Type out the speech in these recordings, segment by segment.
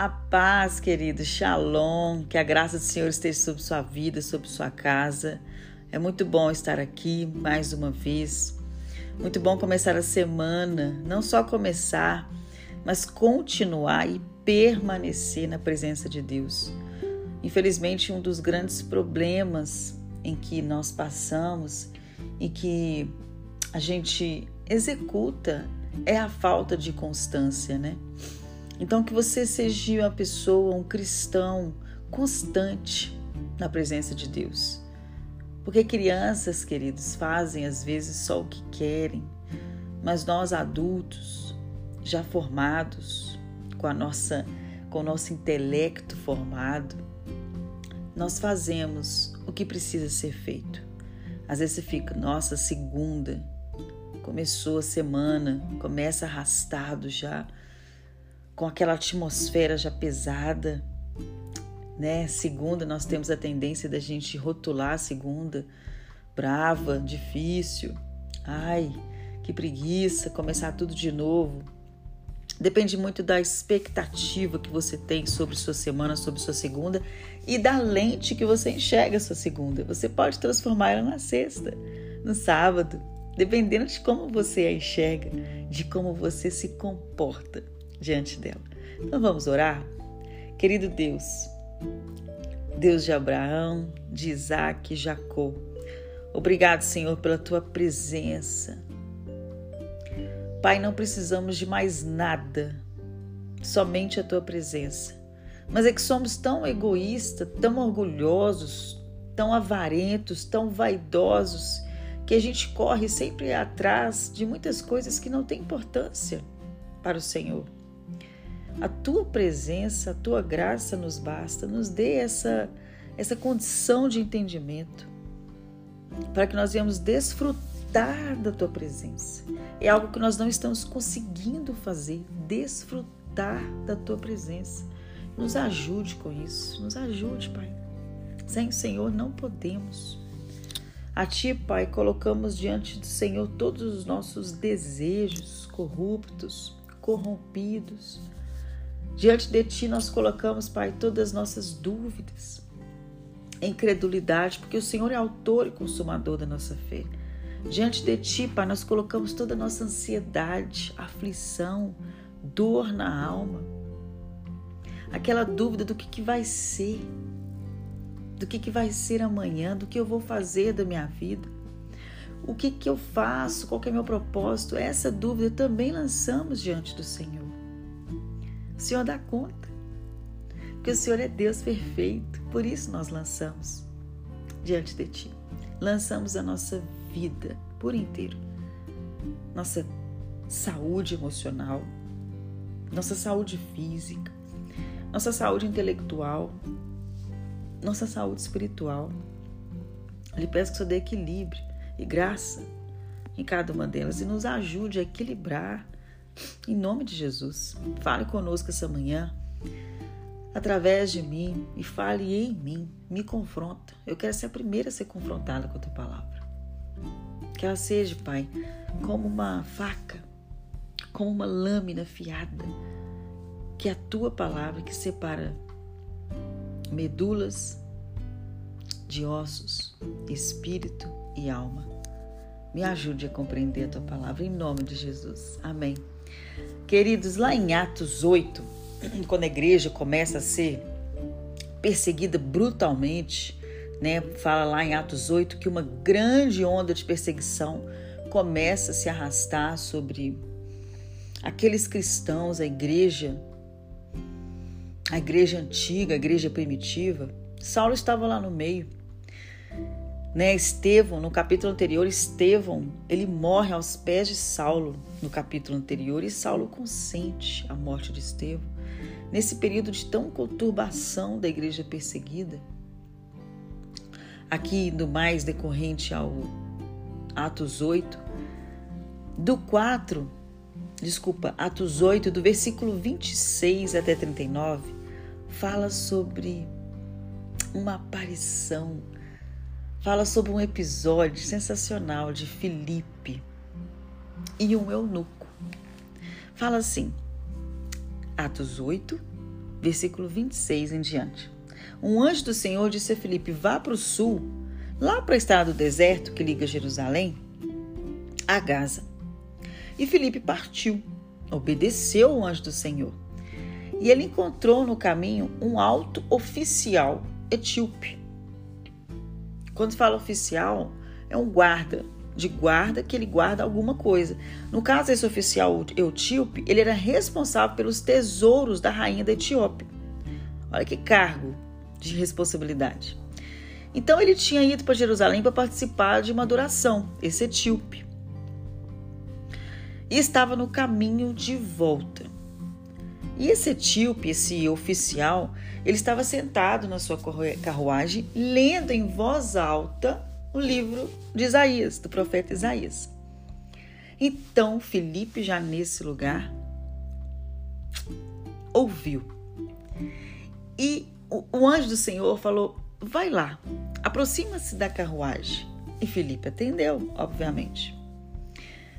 A paz, querido, shalom, que a graça do Senhor esteja sobre sua vida, sobre sua casa. É muito bom estar aqui mais uma vez. Muito bom começar a semana, não só começar, mas continuar e permanecer na presença de Deus. Infelizmente, um dos grandes problemas em que nós passamos e que a gente executa é a falta de constância, né? Então, que você seja uma pessoa, um cristão constante na presença de Deus. Porque crianças, queridos, fazem às vezes só o que querem, mas nós adultos, já formados, com a nossa com o nosso intelecto formado, nós fazemos o que precisa ser feito. Às vezes você fica, nossa, segunda, começou a semana, começa arrastado já, com aquela atmosfera já pesada, né? Segunda, nós temos a tendência da gente rotular a segunda, brava, difícil. Ai, que preguiça, começar tudo de novo. Depende muito da expectativa que você tem sobre sua semana, sobre sua segunda e da lente que você enxerga sua segunda. Você pode transformar ela na sexta, no sábado, dependendo de como você a enxerga, de como você se comporta diante dela. Então vamos orar? Querido Deus, Deus de Abraão, de Isaac e Jacó, obrigado, Senhor, pela tua presença. Pai, não precisamos de mais nada, somente a tua presença. Mas é que somos tão egoístas, tão orgulhosos, tão avarentos, tão vaidosos, que a gente corre sempre atrás de muitas coisas que não têm importância para o Senhor. A tua presença, a tua graça nos basta, nos dê essa, essa condição de entendimento para que nós venhamos desfrutar da tua presença. É algo que nós não estamos conseguindo fazer, desfrutar da tua presença. Nos ajude com isso, nos ajude, Pai. Sem o Senhor não podemos. A Ti, Pai, colocamos diante do Senhor todos os nossos desejos corruptos, corrompidos, Diante de Ti nós colocamos, Pai, todas as nossas dúvidas, incredulidade, porque o Senhor é autor e consumador da nossa fé. Diante de Ti, Pai, nós colocamos toda a nossa ansiedade, aflição, dor na alma, aquela dúvida do que, que vai ser, do que, que vai ser amanhã, do que eu vou fazer da minha vida, o que, que eu faço, qual é o meu propósito. Essa dúvida também lançamos diante do Senhor. O Senhor dá conta. Porque o Senhor é Deus perfeito. Por isso nós lançamos diante de Ti. Lançamos a nossa vida por inteiro. Nossa saúde emocional, nossa saúde física, nossa saúde intelectual, nossa saúde espiritual. Lhe peço que o Senhor dê equilíbrio e graça em cada uma delas e nos ajude a equilibrar em nome de Jesus, fale conosco essa manhã, através de mim e fale em mim, me confronta. Eu quero ser a primeira a ser confrontada com a tua palavra. Que ela seja, Pai, como uma faca, como uma lâmina fiada, que a tua palavra que separa medulas de ossos, espírito e alma. Me ajude a compreender a tua palavra em nome de Jesus. Amém. Queridos, lá em Atos 8, quando a igreja começa a ser perseguida brutalmente, né? Fala lá em Atos 8 que uma grande onda de perseguição começa a se arrastar sobre aqueles cristãos, a igreja, a igreja antiga, a igreja primitiva. Saulo estava lá no meio né? Estevão, no capítulo anterior, Estevão, ele morre aos pés de Saulo no capítulo anterior e Saulo consente a morte de Estevão. Nesse período de tão conturbação da igreja perseguida, aqui do mais decorrente ao Atos 8, do 4, desculpa, Atos 8, do versículo 26 até 39, fala sobre uma aparição fala sobre um episódio sensacional de Filipe e um eunuco. Fala assim, Atos 8, versículo 26 em diante. Um anjo do Senhor disse a Filipe: Vá para o sul, lá para a estrada do deserto que liga Jerusalém a Gaza. E Filipe partiu, obedeceu o anjo do Senhor. E ele encontrou no caminho um alto oficial etíope. Quando fala oficial, é um guarda, de guarda que ele guarda alguma coisa. No caso, esse oficial etíope, ele era responsável pelos tesouros da rainha da Etiópia. Olha que cargo de responsabilidade. Então ele tinha ido para Jerusalém para participar de uma adoração, esse etíope e estava no caminho de volta. E esse etíope, esse oficial, ele estava sentado na sua carruagem, lendo em voz alta o livro de Isaías, do profeta Isaías. Então Felipe, já nesse lugar, ouviu. E o, anjo do Senhor falou: Vai lá, aproxima-se da carruagem. E Felipe atendeu, obviamente.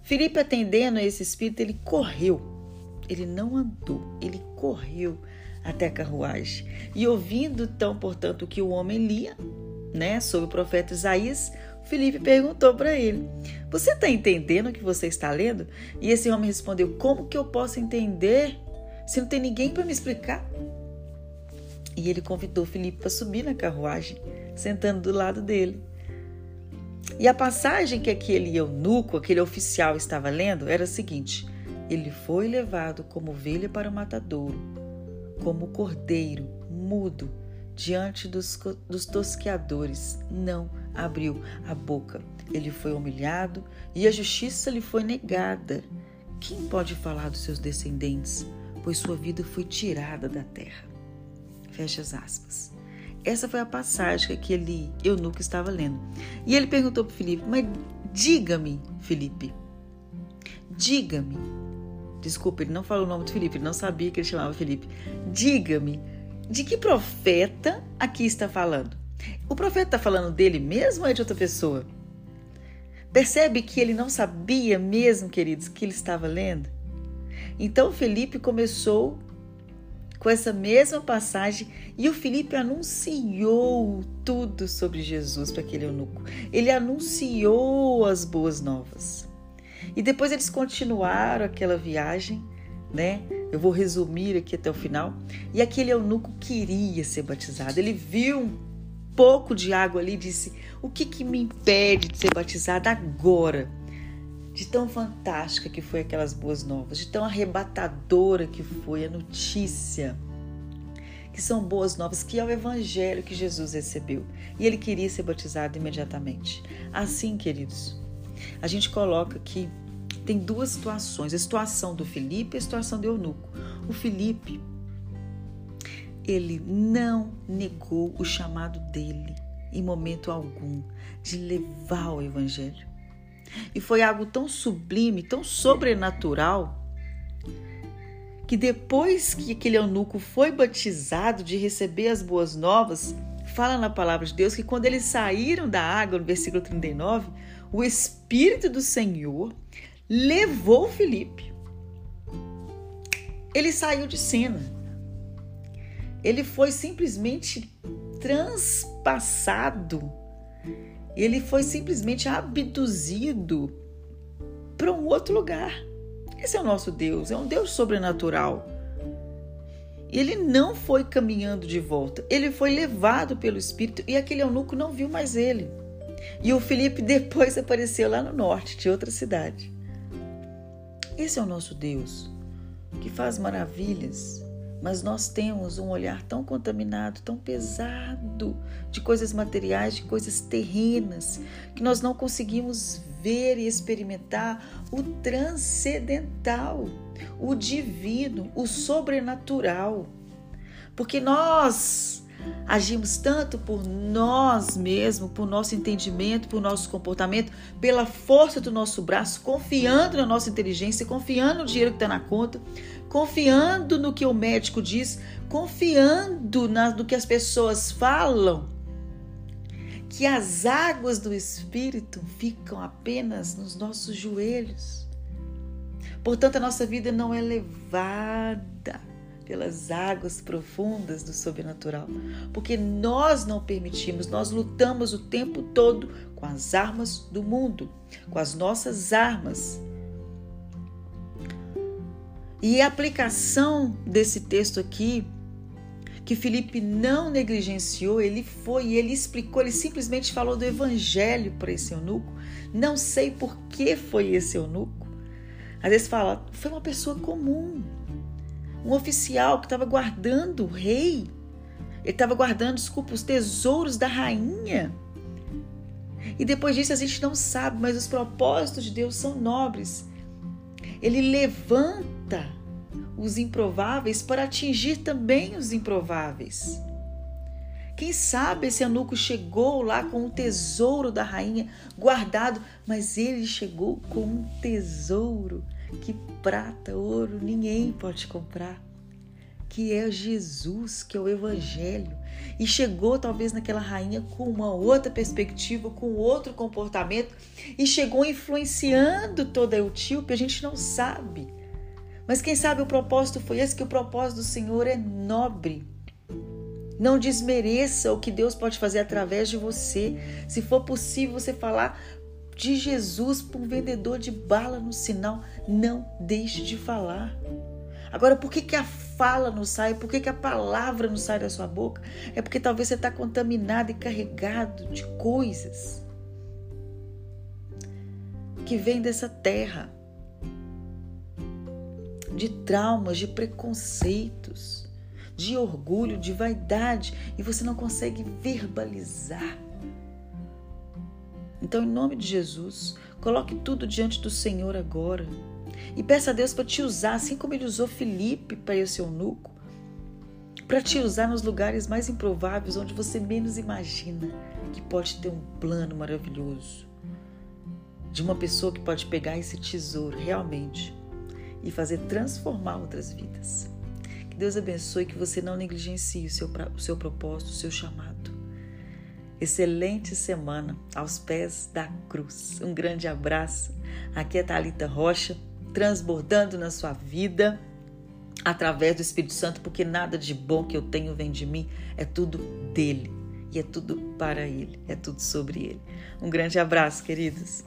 Filipe, atendendo a esse espírito, ele correu. Ele não andou, ele correu até a carruagem. E ouvindo, então, portanto, o que o homem lia, né, sobre o profeta Isaías, Felipe perguntou para ele: Você está entendendo o que você está lendo? E esse homem respondeu: Como que eu posso entender se não tem ninguém para me explicar? E ele convidou Felipe para subir na carruagem, sentando do lado dele. E a passagem que aquele eunuco, aquele oficial estava lendo era a seguinte: Ele foi levado como ovelha para o matadouro, como cordeiro, mudo, diante dos, dos tosqueadores, não abriu a boca. Ele foi humilhado e a justiça lhe foi negada. Quem pode falar dos seus descendentes? Pois sua vida foi tirada da terra. Fecha as aspas. Essa foi a passagem que aquele eunuco estava lendo. E ele perguntou para Filipe: Mas diga-me, Filipe, diga-me. Desculpa, ele não falou o nome de Filipe, ele não sabia que ele chamava Filipe. Diga-me, de que profeta aqui está falando? O profeta está falando dele mesmo ou é de outra pessoa? Percebe que ele não sabia mesmo, queridos, que ele estava lendo? Então Felipe começou com essa mesma passagem e o Felipe anunciou tudo sobre Jesus para aquele eunuco. Ele anunciou as boas novas. E depois eles continuaram aquela viagem, né? Eu vou resumir aqui até o final. E aquele eunuco queria ser batizado. Ele viu um pouco de água ali e disse: O que, que me impede de ser batizado agora? de tão fantástica que foi aquelas boas novas, de tão arrebatadora que foi a notícia. Que são boas novas, que é o evangelho que Jesus recebeu. E ele queria ser batizado imediatamente. Assim, queridos, a gente coloca aqui tem duas situações: a situação do Felipe e a situação do eunuco. O Felipe, ele não negou o chamado dele em momento algum de levar o evangelho. E foi algo tão sublime, tão sobrenatural, que depois que aquele eunuco foi batizado de receber as boas novas, fala na palavra de Deus que quando eles saíram da água, no versículo 39, o Espírito do Senhor levou Felipe. Ele saiu de cena. Ele foi simplesmente transpassado ele foi simplesmente abduzido para um outro lugar. Esse é o nosso Deus, é um Deus sobrenatural. Ele não foi caminhando de volta, ele foi levado pelo Espírito e aquele eunuco não viu mais ele. E o Felipe depois apareceu lá no norte de outra cidade. Esse é o nosso Deus, que faz maravilhas mas nós temos um olhar tão contaminado, tão pesado de coisas materiais, de coisas terrenas, que nós não conseguimos ver e experimentar o transcendental, o divino, o sobrenatural. Porque nós Agimos tanto por nós mesmos, por nosso entendimento, por nosso comportamento, pela força do nosso braço, confiando na nossa inteligência, confiando no dinheiro que está na conta, confiando no que o médico diz, confiando no que as pessoas falam, que as águas do Espírito ficam apenas nos nossos joelhos. Portanto, a nossa vida não é levada pelas águas profundas do sobrenatural, porque nós não permitimos, nós lutamos o tempo todo com as armas do mundo, com as nossas armas. E a aplicação desse texto aqui, que Felipe não negligenciou, ele foi, ele explicou, ele simplesmente falou do evangelho para esse eunuco. Não sei por que foi esse eunuco. Às vezes fala, foi uma pessoa comum, um oficial que estava guardando o rei. Ele estava guardando, desculpa, os tesouros da rainha. E depois disso a gente não sabe, mas os propósitos de Deus são nobres. Ele levanta os improváveis para atingir também os improváveis. Quem sabe esse anuco chegou lá com o tesouro da rainha guardado, mas ele chegou com um tesouro que prata, ouro ninguém pode comprar, que é Jesus, que é o Evangelho. E chegou talvez naquela rainha com uma outra perspectiva, com outro comportamento, e chegou influenciando toda a etíope, a gente não sabe. Mas quem sabe o propósito foi esse, que o propósito do Senhor é nobre. Não desmereça o que Deus pode fazer através de você. Se for possível você falar de Jesus para um vendedor de bala no sinal, não deixe de falar. Agora, por que, que a fala não sai? Por que, que a palavra não sai da sua boca? É porque talvez você está contaminado e carregado de coisas que vêm dessa terra, de traumas, de preconceitos, de orgulho, de vaidade, e você não consegue verbalizar. Então, em nome de Jesus, coloque tudo diante do Senhor agora e peça a Deus para te usar, assim como ele usou Felipe para esse eunuco, para te usar nos lugares mais improváveis, onde você menos imagina que pode ter um plano maravilhoso de uma pessoa que pode pegar esse tesouro realmente e fazer transformar outras vidas. Que Deus abençoe que você não negligencie o seu, o seu propósito, o seu chamado. Excelente semana aos pés da cruz. Um grande abraço. Aqui é Talita Rocha, transbordando na sua vida através do Espírito Santo, porque nada de bom que eu tenho vem de mim, é tudo dele e é tudo para ele, é tudo sobre ele. Um grande abraço, queridos.